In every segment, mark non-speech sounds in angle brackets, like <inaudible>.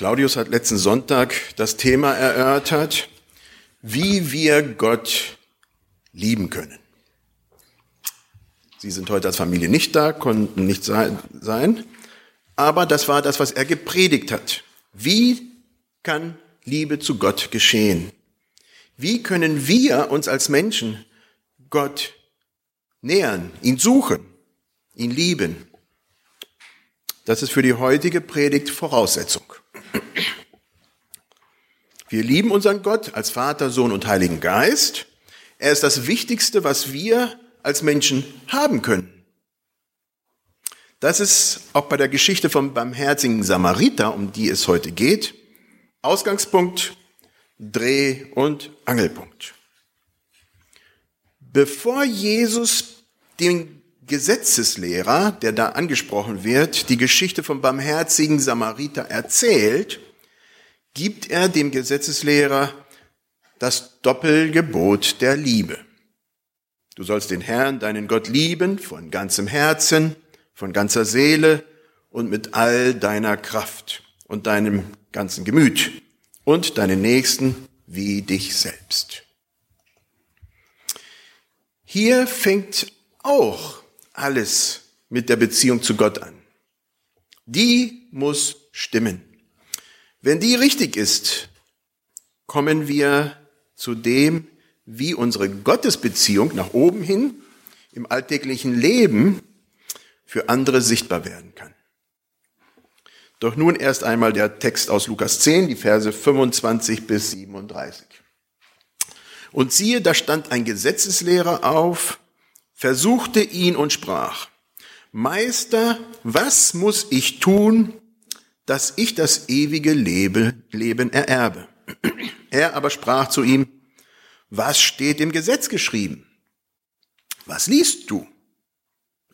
Claudius hat letzten Sonntag das Thema erörtert, wie wir Gott lieben können. Sie sind heute als Familie nicht da, konnten nicht sein, aber das war das, was er gepredigt hat. Wie kann Liebe zu Gott geschehen? Wie können wir uns als Menschen Gott nähern, ihn suchen, ihn lieben? Das ist für die heutige Predigt Voraussetzung. Wir lieben unseren Gott als Vater, Sohn und Heiligen Geist. Er ist das Wichtigste, was wir als Menschen haben können. Das ist auch bei der Geschichte vom barmherzigen Samariter, um die es heute geht, Ausgangspunkt, Dreh- und Angelpunkt. Bevor Jesus den Gesetzeslehrer, der da angesprochen wird, die Geschichte vom barmherzigen Samariter erzählt, gibt er dem Gesetzeslehrer das Doppelgebot der Liebe. Du sollst den Herrn, deinen Gott lieben von ganzem Herzen, von ganzer Seele und mit all deiner Kraft und deinem ganzen Gemüt und deinen Nächsten wie dich selbst. Hier fängt auch alles mit der Beziehung zu Gott an. Die muss stimmen. Wenn die richtig ist, kommen wir zu dem, wie unsere Gottesbeziehung nach oben hin im alltäglichen Leben für andere sichtbar werden kann. Doch nun erst einmal der Text aus Lukas 10, die Verse 25 bis 37. Und siehe, da stand ein Gesetzeslehrer auf, versuchte ihn und sprach, Meister, was muss ich tun, dass ich das ewige Leben ererbe. <clears throat> Er aber sprach zu ihm, was steht im Gesetz geschrieben? Was liest du?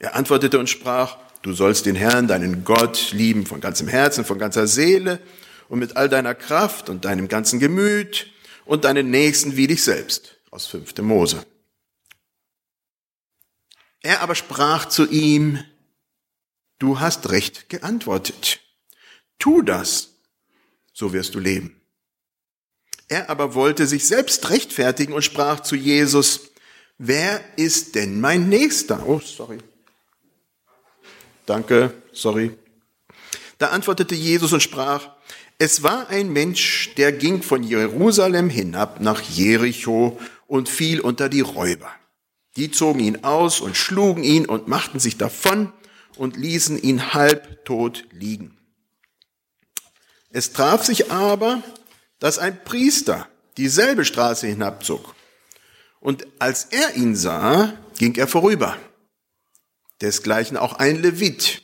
Er antwortete und sprach, du sollst den Herrn, deinen Gott, lieben von ganzem Herzen, von ganzer Seele und mit all deiner Kraft und deinem ganzen Gemüt und deinen Nächsten wie dich selbst. Aus 5. Mose. Er aber sprach zu ihm, du hast recht geantwortet. Tu das, so wirst du leben. Er aber wollte sich selbst rechtfertigen und sprach zu Jesus, wer ist denn mein Nächster? Oh, sorry. Danke, sorry. Da antwortete Jesus und sprach, es war ein Mensch, der ging von Jerusalem hinab nach Jericho und fiel unter die Räuber. Die zogen ihn aus und schlugen ihn und machten sich davon und ließen ihn halbtot liegen. Es traf sich aber, dass ein Priester dieselbe Straße hinabzog. Und als er ihn sah, ging er vorüber. Desgleichen auch ein Levit.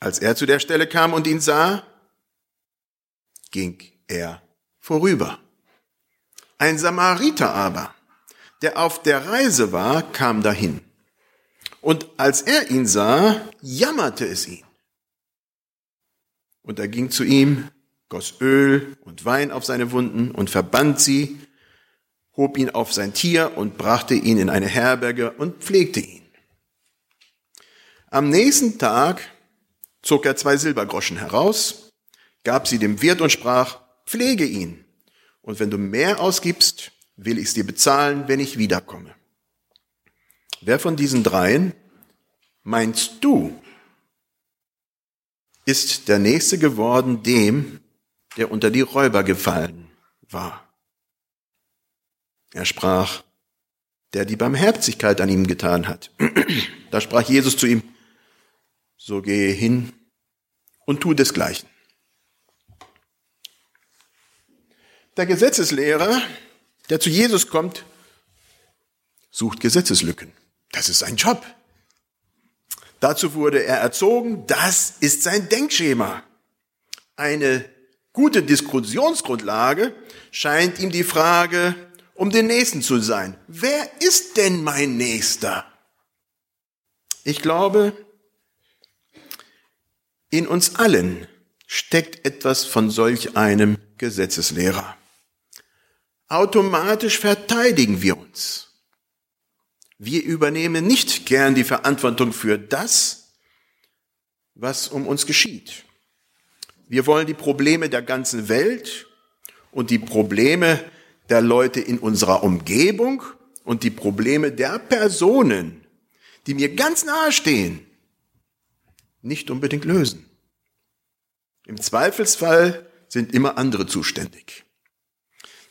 Als er zu der Stelle kam und ihn sah, ging er vorüber. Ein Samariter aber, der auf der Reise war, kam dahin. Und als er ihn sah, jammerte es ihn. Und er ging zu ihm, goss Öl und Wein auf seine Wunden und verband sie, hob ihn auf sein Tier und brachte ihn in eine Herberge und pflegte ihn. Am nächsten Tag zog er zwei Silbergroschen heraus, gab sie dem Wirt und sprach, pflege ihn. Und wenn du mehr ausgibst, will ich es dir bezahlen, wenn ich wiederkomme. Wer von diesen dreien meinst du, ist der Nächste geworden dem, der unter die Räuber gefallen war. Er sprach, der die Barmherzigkeit an ihm getan hat. <clears throat> Da sprach Jesus zu ihm, so gehe hin und tu desgleichen. Der Gesetzeslehrer, der zu Jesus kommt, sucht Gesetzeslücken. Das ist sein Job. Dazu wurde er erzogen. Das ist sein Denkschema. Eine gute Diskussionsgrundlage scheint ihm die Frage um den Nächsten zu sein. Wer ist denn mein Nächster? Ich glaube, in uns allen steckt etwas von solch einem Gesetzeslehrer. Automatisch verteidigen wir uns. Wir übernehmen nicht gern die Verantwortung für das, was um uns geschieht. Wir wollen die Probleme der ganzen Welt und die Probleme der Leute in unserer Umgebung und die Probleme der Personen, die mir ganz nahe stehen, nicht unbedingt lösen. Im Zweifelsfall sind immer andere zuständig.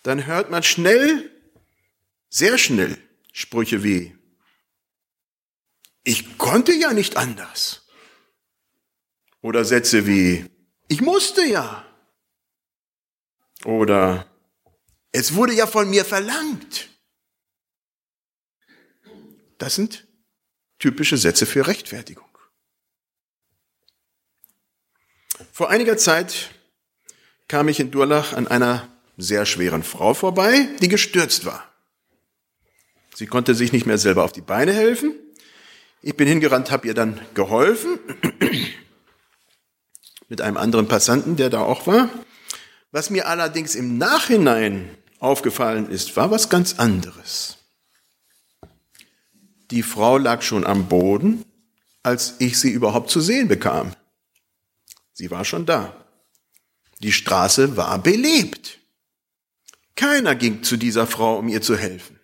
Dann hört man schnell, sehr schnell Sprüche wie, ich konnte ja nicht anders. Oder Sätze wie, ich musste ja. Oder es wurde ja von mir verlangt. Das sind typische Sätze für Rechtfertigung. Vor einiger Zeit kam ich in Durlach an einer sehr schweren Frau vorbei, die gestürzt war. Sie konnte sich nicht mehr selber auf die Beine helfen. Ich bin hingerannt, habe ihr dann geholfen <clears throat> mit einem anderen Passanten, der da auch war. Was mir allerdings im Nachhinein aufgefallen ist, war was ganz anderes. Die Frau lag schon am Boden, als ich sie überhaupt zu sehen bekam. Sie war schon da. Die Straße war belebt. Keiner ging zu dieser Frau, um ihr zu helfen.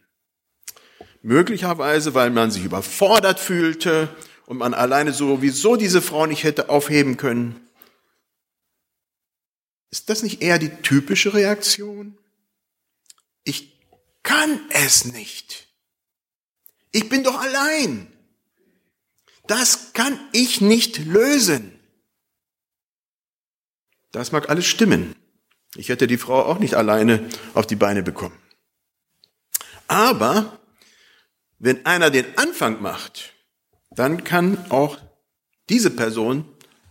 Möglicherweise, weil man sich überfordert fühlte und man alleine sowieso diese Frau nicht hätte aufheben können. Ist das nicht eher die typische Reaktion? Ich kann es nicht. Ich bin doch allein. Das kann ich nicht lösen. Das mag alles stimmen. Ich hätte die Frau auch nicht alleine auf die Beine bekommen. Aber wenn einer den Anfang macht, dann kann auch diese Person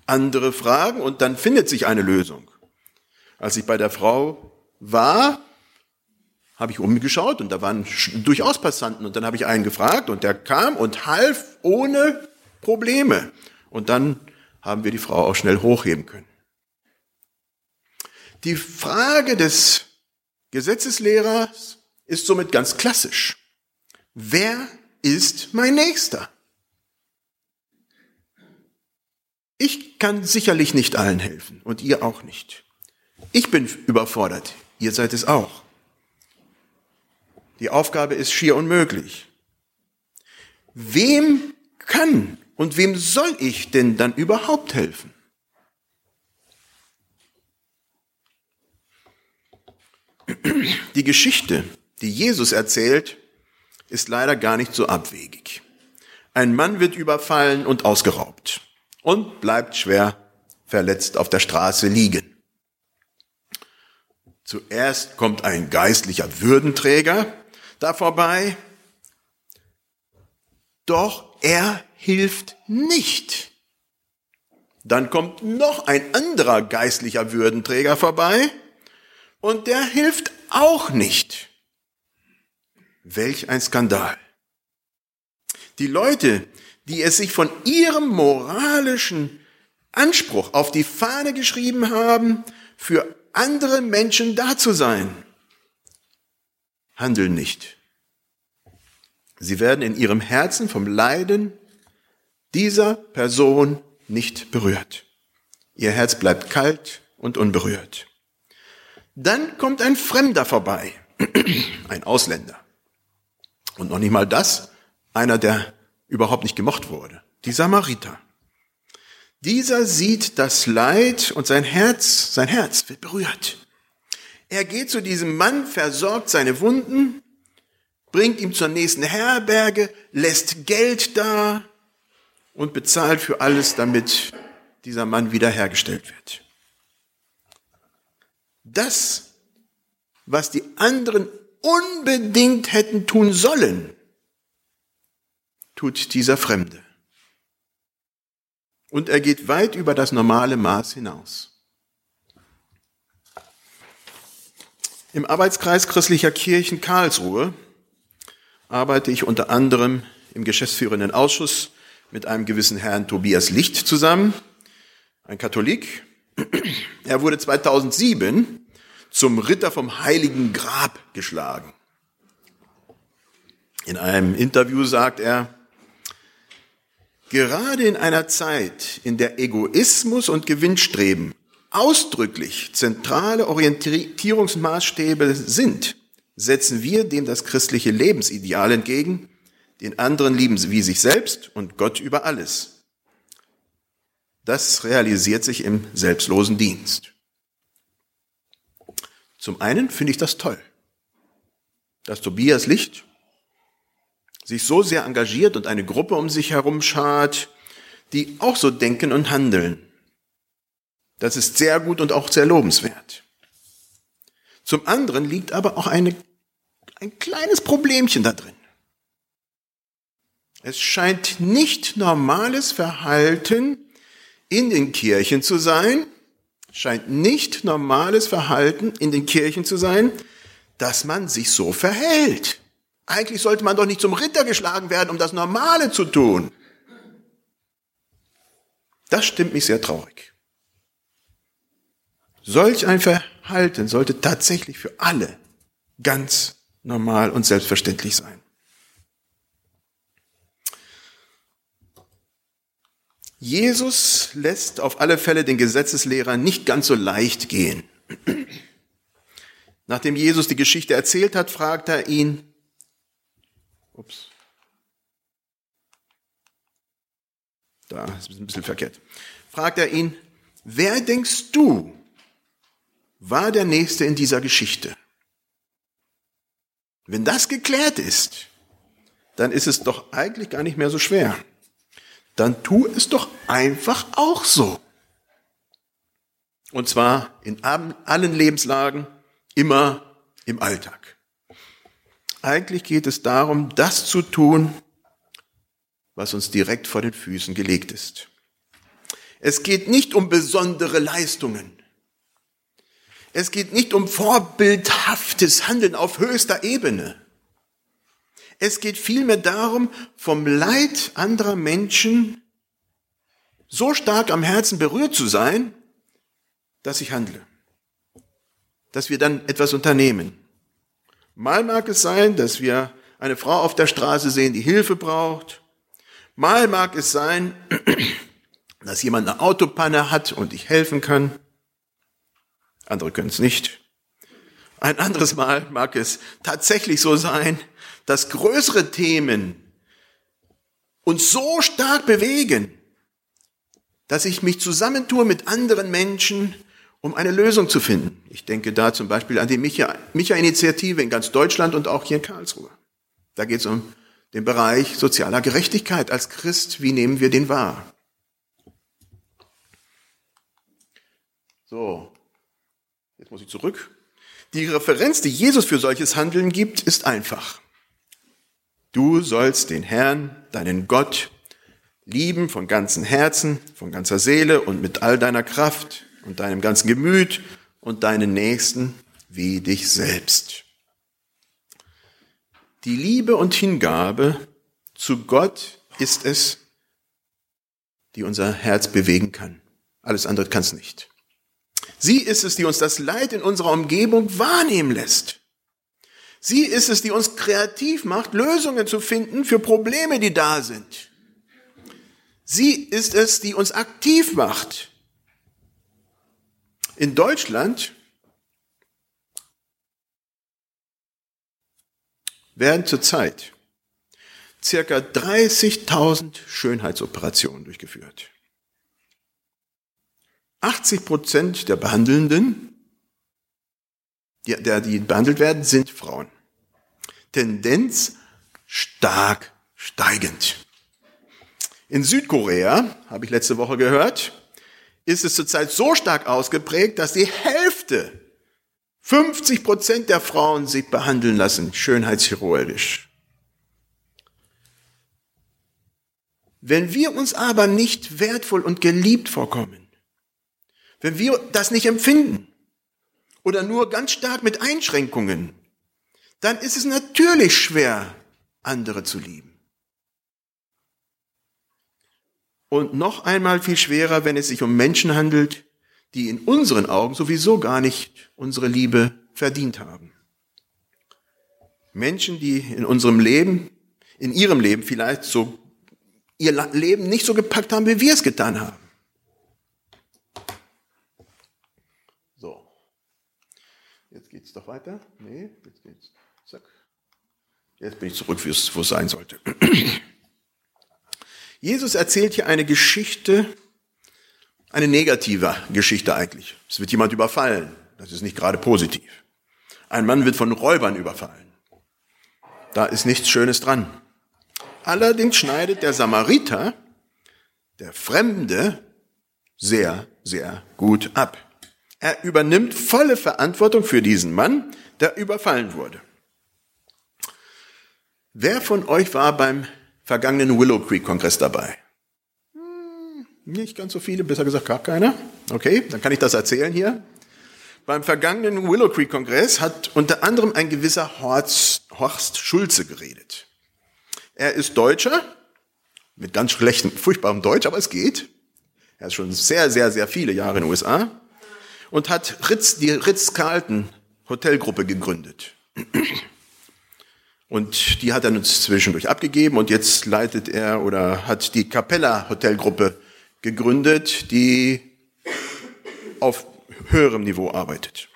andere fragen und dann findet sich eine Lösung. Als ich bei der Frau war, habe ich umgeschaut und da waren durchaus Passanten und dann habe ich einen gefragt und der kam und half ohne Probleme. Und dann haben wir die Frau auch schnell hochheben können. Die Frage des Gesetzeslehrers ist somit ganz klassisch. Wer ist mein Nächster? Ich kann sicherlich nicht allen helfen und ihr auch nicht. Ich bin überfordert, ihr seid es auch. Die Aufgabe ist schier unmöglich. Wem kann und wem soll ich denn dann überhaupt helfen? Die Geschichte, die Jesus erzählt, ist leider gar nicht so abwegig. Ein Mann wird überfallen und ausgeraubt und bleibt schwer verletzt auf der Straße liegen. Zuerst kommt ein geistlicher Würdenträger da vorbei, doch er hilft nicht. Dann kommt noch ein anderer geistlicher Würdenträger vorbei und der hilft auch nicht. Welch ein Skandal. Die Leute, die es sich von ihrem moralischen Anspruch auf die Fahne geschrieben haben, für andere Menschen da zu sein, handeln nicht. Sie werden in ihrem Herzen vom Leiden dieser Person nicht berührt. Ihr Herz bleibt kalt und unberührt. Dann kommt ein Fremder vorbei, <clears throat> ein Ausländer. Und noch nicht mal das, einer, der überhaupt nicht gemocht wurde, die Samariter. Dieser sieht das Leid und sein Herz, sein Herz wird berührt. Er geht zu diesem Mann, versorgt seine Wunden, bringt ihm zur nächsten Herberge, lässt Geld da und bezahlt für alles, damit dieser Mann wiederhergestellt wird. Das, was die anderen unbedingt hätten tun sollen, tut dieser Fremde. Und er geht weit über das normale Maß hinaus. Im Arbeitskreis christlicher Kirchen Karlsruhe arbeite ich unter anderem im geschäftsführenden Ausschuss mit einem gewissen Herrn Tobias Licht zusammen, ein Katholik, er wurde 2007 zum Ritter vom Heiligen Grab geschlagen. In einem Interview sagt er, gerade in einer Zeit, in der Egoismus und Gewinnstreben ausdrücklich zentrale Orientierungsmaßstäbe sind, setzen wir dem das christliche Lebensideal entgegen, den anderen lieben sie wie sich selbst und Gott über alles. Das realisiert sich im selbstlosen Dienst. Zum einen finde ich das toll, dass Tobias Licht sich so sehr engagiert und eine Gruppe um sich herum schart, die auch so denken und handeln. Das ist sehr gut und auch sehr lobenswert. Zum anderen liegt aber auch eine, ein kleines Problemchen da drin. Es scheint nicht normales Verhalten in den Kirchen zu sein, scheint nicht normales Verhalten in den Kirchen zu sein, dass man sich so verhält. Eigentlich sollte man doch nicht zum Ritter geschlagen werden, um das Normale zu tun. Das stimmt mich sehr traurig. Solch ein Verhalten sollte tatsächlich für alle ganz normal und selbstverständlich sein. Jesus lässt auf alle Fälle den Gesetzeslehrer nicht ganz so leicht gehen. Nachdem Jesus die Geschichte erzählt hat, fragt er ihn, ups, da ist ein bisschen verkehrt, fragt er ihn, wer denkst du, war der Nächste in dieser Geschichte? Wenn das geklärt ist, dann ist es doch eigentlich gar nicht mehr so schwer dann tu es doch einfach auch so. Und zwar in allen Lebenslagen, immer im Alltag. Eigentlich geht es darum, das zu tun, was uns direkt vor den Füßen gelegt ist. Es geht nicht um besondere Leistungen. Es geht nicht um vorbildhaftes Handeln auf höchster Ebene. Es geht vielmehr darum, vom Leid anderer Menschen so stark am Herzen berührt zu sein, dass ich handle. Dass wir dann etwas unternehmen. Mal mag es sein, dass wir eine Frau auf der Straße sehen, die Hilfe braucht. Mal mag es sein, <clears throat> dass jemand eine Autopanne hat und ich helfen kann. Andere können es nicht. Ein anderes Mal mag es tatsächlich so sein, dass größere Themen uns so stark bewegen, dass ich mich zusammentue mit anderen Menschen, um eine Lösung zu finden. Ich denke da zum Beispiel an die Micha-Initiative in ganz Deutschland und auch hier in Karlsruhe. Da geht es um den Bereich sozialer Gerechtigkeit als Christ. Wie nehmen wir den wahr? So, jetzt muss ich zurück. Die Referenz, die Jesus für solches Handeln gibt, ist einfach. Du sollst den Herrn, deinen Gott, lieben von ganzem Herzen, von ganzer Seele und mit all deiner Kraft und deinem ganzen Gemüt und deinen Nächsten wie dich selbst. Die Liebe und Hingabe zu Gott ist es, die unser Herz bewegen kann. Alles andere kann es nicht. Sie ist es, die uns das Leid in unserer Umgebung wahrnehmen lässt. Sie ist es, die uns kreativ macht, Lösungen zu finden für Probleme, die da sind. Sie ist es, die uns aktiv macht. In Deutschland werden zurzeit circa 30.000 Schönheitsoperationen durchgeführt. 80 Prozent der Behandelnden, die, der, die behandelt werden, sind Frauen. Tendenz stark steigend. In Südkorea, habe ich letzte Woche gehört, ist es zurzeit so stark ausgeprägt, dass die Hälfte, 50 Prozent der Frauen sich behandeln lassen, schönheitschirurgisch. Wenn wir uns aber nicht wertvoll und geliebt vorkommen, wenn wir das nicht empfinden oder nur ganz stark mit Einschränkungen, dann ist es natürlich schwer, andere zu lieben. Und noch einmal viel schwerer, wenn es sich um Menschen handelt, die in unseren Augen sowieso gar nicht unsere Liebe verdient haben. Menschen, die in unserem Leben, in ihrem Leben vielleicht so ihr Leben nicht so gepackt haben, wie wir es getan haben. Geht's doch weiter? Nee, jetzt geht's. Zack. Jetzt bin ich zurück, wo es sein sollte. <clears throat> Jesus erzählt hier eine Geschichte, eine negative Geschichte eigentlich. Es wird jemand überfallen. Das ist nicht gerade positiv. Ein Mann wird von Räubern überfallen. Da ist nichts Schönes dran. Allerdings schneidet der Samariter, der Fremde, sehr, sehr gut ab. Er übernimmt volle Verantwortung für diesen Mann, der überfallen wurde. Wer von euch war beim vergangenen Willow Creek Kongress dabei? Hm, nicht ganz so viele, besser gesagt gar keiner. Okay, dann kann ich das erzählen hier. Beim vergangenen Willow Creek Kongress hat unter anderem ein gewisser Horst, Horst Schulze geredet. Er ist Deutscher, mit ganz schlechtem, furchtbarem Deutsch, aber es geht. Er ist schon sehr, sehr, sehr viele Jahre in den USA und hat Ritz, die Ritz-Carlton Hotelgruppe gegründet. Und die hat er uns zwischendurch abgegeben und jetzt leitet er oder hat die Capella Hotelgruppe gegründet, die auf höherem Niveau arbeitet.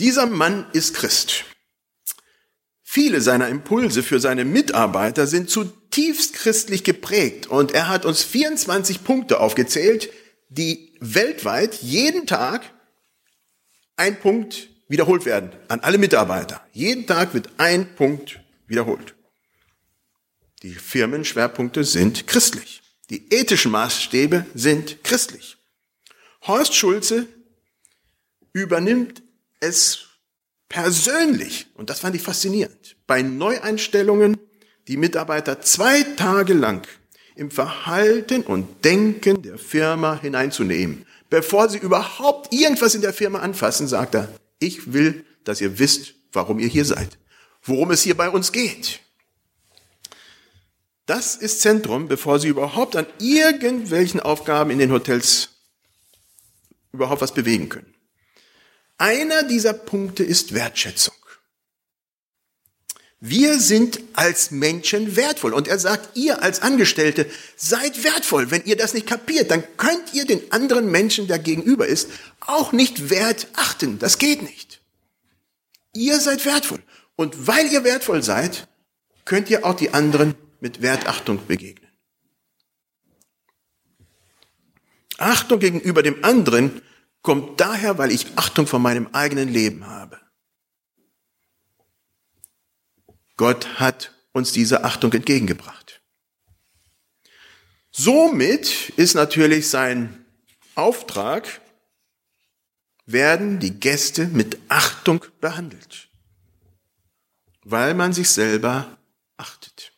Dieser Mann ist Christ. Viele seiner Impulse für seine Mitarbeiter sind zutiefst christlich geprägt und er hat uns 24 Punkte aufgezählt, die weltweit jeden Tag ein Punkt wiederholt werden an alle Mitarbeiter. Jeden Tag wird ein Punkt wiederholt. Die Firmenschwerpunkte sind christlich. Die ethischen Maßstäbe sind christlich. Horst Schulze übernimmt es persönlich, und das fand ich faszinierend, bei Neueinstellungen die Mitarbeiter zwei Tage lang im Verhalten und Denken der Firma hineinzunehmen. Bevor sie überhaupt irgendwas in der Firma anfassen, sagt er, ich will, dass ihr wisst, warum ihr hier seid, worum es hier bei uns geht. Das ist Zentrum, bevor sie überhaupt an irgendwelchen Aufgaben in den Hotels überhaupt was bewegen können. Einer dieser Punkte ist Wertschätzung. Wir sind als Menschen wertvoll. Und er sagt, ihr als Angestellte seid wertvoll. Wenn ihr das nicht kapiert, dann könnt ihr den anderen Menschen, der gegenüber ist, auch nicht wert achten. Das geht nicht. Ihr seid wertvoll. Und weil ihr wertvoll seid, könnt ihr auch die anderen mit Wertachtung begegnen. Achtung gegenüber dem anderen kommt daher, weil ich Achtung vor meinem eigenen Leben habe. Gott hat uns diese Achtung entgegengebracht. Somit ist natürlich sein Auftrag, werden die Gäste mit Achtung behandelt, weil man sich selber achtet.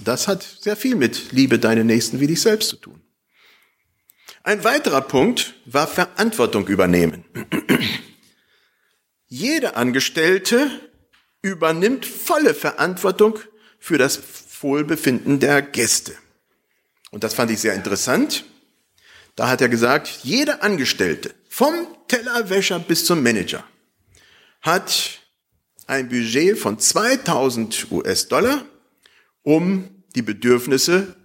Das hat sehr viel mit Liebe deine Nächsten wie dich selbst zu tun. Ein weiterer Punkt war Verantwortung übernehmen. <clears throat> Jeder Angestellte übernimmt volle Verantwortung für das Wohlbefinden der Gäste. Und das fand ich sehr interessant. Da hat er gesagt, jeder Angestellte, vom Tellerwäscher bis zum Manager, hat ein Budget von 2000 US-Dollar, um die Bedürfnisse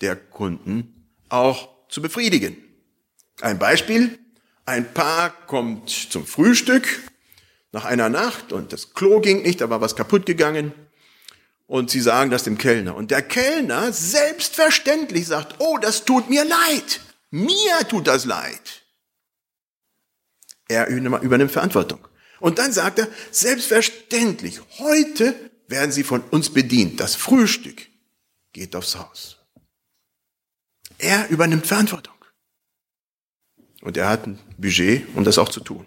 der Kunden auch zu befriedigen. Ein Beispiel. Ein Paar kommt zum Frühstück nach einer Nacht und das Klo ging nicht, da war was kaputt gegangen. Und sie sagen das dem Kellner. Und der Kellner selbstverständlich sagt, oh, das tut mir leid. Mir tut das leid. Er übernimmt Verantwortung. Und dann sagt er, selbstverständlich, heute werden Sie von uns bedient. Das Frühstück geht aufs Haus. Er übernimmt Verantwortung. Und er hat ein Budget, um das auch zu tun.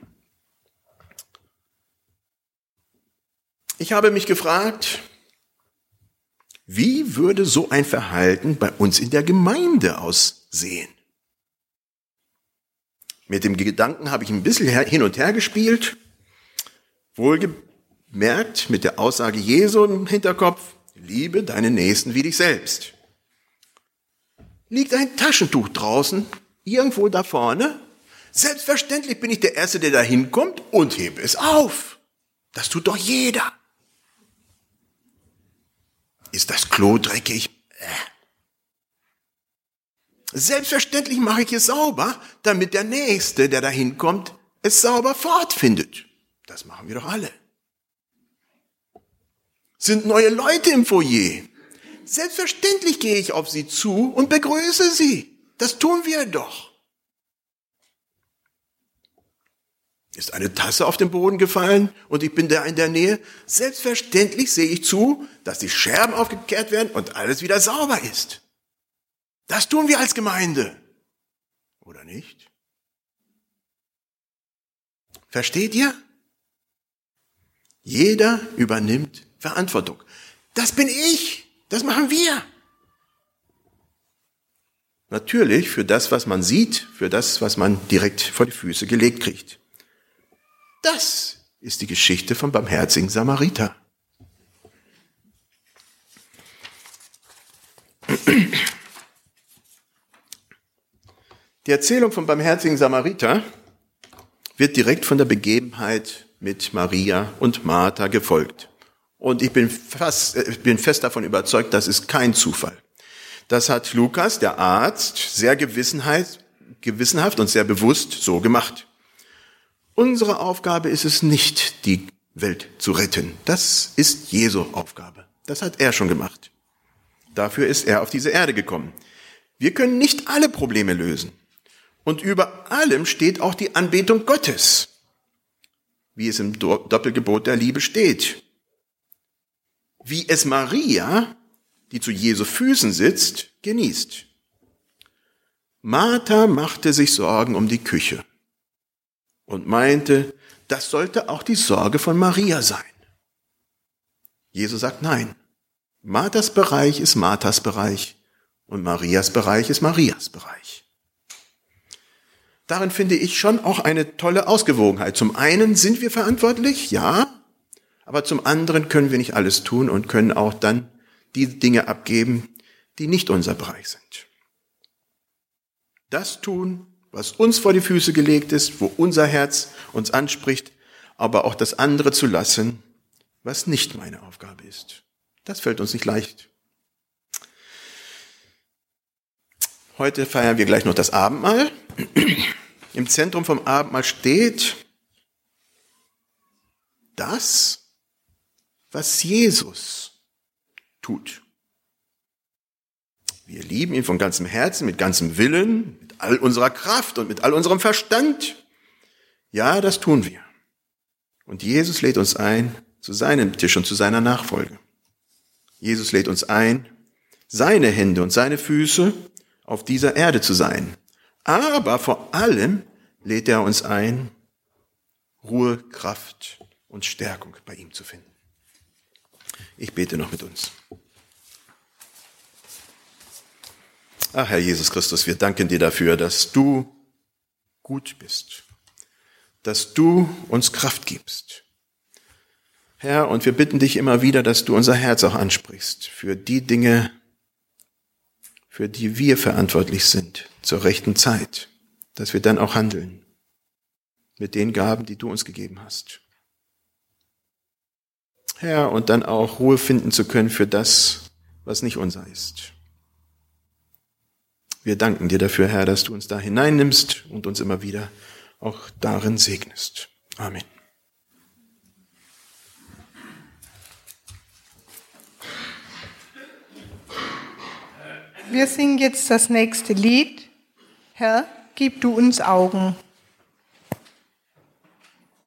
Ich habe mich gefragt, wie würde so ein Verhalten bei uns in der Gemeinde aussehen? Mit dem Gedanken habe ich ein bisschen hin und her gespielt, wohlgemerkt mit der Aussage Jesu im Hinterkopf, liebe deinen Nächsten wie dich selbst. Liegt ein Taschentuch draußen, irgendwo da vorne? Selbstverständlich bin ich der Erste, der da hinkommt und hebe es auf. Das tut doch jeder. Ist das Klo dreckig? Äh. Selbstverständlich mache ich es sauber, damit der Nächste, der da hinkommt, es sauber fortfindet. Das machen wir doch alle. Sind neue Leute im Foyer? Selbstverständlich gehe ich auf sie zu und begrüße sie. Das tun wir doch. Ist eine Tasse auf den Boden gefallen und ich bin da in der Nähe? Selbstverständlich sehe ich zu, dass die Scherben aufgekehrt werden und alles wieder sauber ist. Das tun wir als Gemeinde. Oder nicht? Versteht ihr? Jeder übernimmt Verantwortung. Das bin ich. Das machen wir. Natürlich für das, was man sieht, für das, was man direkt vor die Füße gelegt kriegt. Das ist die Geschichte vom barmherzigen Samariter. Die Erzählung vom barmherzigen Samariter wird direkt von der Begebenheit mit Maria und Martha gefolgt. Und ich bin, fast, ich äh, bin fest davon überzeugt, das ist kein Zufall. Das hat Lukas, der Arzt, sehr gewissenhaft und sehr bewusst so gemacht. Unsere Aufgabe ist es nicht, die Welt zu retten. Das ist Jesu Aufgabe. Das hat er schon gemacht. Dafür ist er auf diese Erde gekommen. Wir können nicht alle Probleme lösen. Und über allem steht auch die Anbetung Gottes, wie es im Doppelgebot der Liebe steht. Wie es Maria, die zu Jesu Füßen sitzt, genießt. Martha machte sich Sorgen um die Küche und meinte, das sollte auch die Sorge von Maria sein. Jesus sagt nein. Marthas Bereich ist Marthas Bereich und Marias Bereich ist Marias Bereich. Darin finde ich schon auch eine tolle Ausgewogenheit. Zum einen sind wir verantwortlich, ja, aber zum anderen können wir nicht alles tun und können auch dann die Dinge abgeben, die nicht unser Bereich sind. Das tun, was uns vor die Füße gelegt ist, wo unser Herz uns anspricht, aber auch das andere zu lassen, was nicht meine Aufgabe ist. Das fällt uns nicht leicht. Heute feiern wir gleich noch das Abendmahl. <clears throat> Im Zentrum vom Abendmahl steht das, was Jesus tut. Wir lieben ihn von ganzem Herzen, mit ganzem Willen, all unserer Kraft und mit all unserem Verstand. Ja, das tun wir. Und Jesus lädt uns ein zu seinem Tisch und zu seiner Nachfolge. Jesus lädt uns ein, seine Hände und seine Füße auf dieser Erde zu sein. Aber vor allem lädt er uns ein, Ruhe, Kraft und Stärkung bei ihm zu finden. Ich bete noch mit uns. Ach, Herr Jesus Christus, wir danken dir dafür, dass du gut bist, dass du uns Kraft gibst. Herr, und wir bitten dich immer wieder, dass du unser Herz auch ansprichst für die Dinge, für die wir verantwortlich sind, zur rechten Zeit, dass wir dann auch handeln mit den Gaben, die du uns gegeben hast. Herr, und dann auch Ruhe finden zu können für das, was nicht unser ist. Wir danken dir dafür, Herr, dass du uns da hineinnimmst und uns immer wieder auch darin segnest. Amen. Wir singen jetzt das nächste Lied. Herr, gib du uns Augen.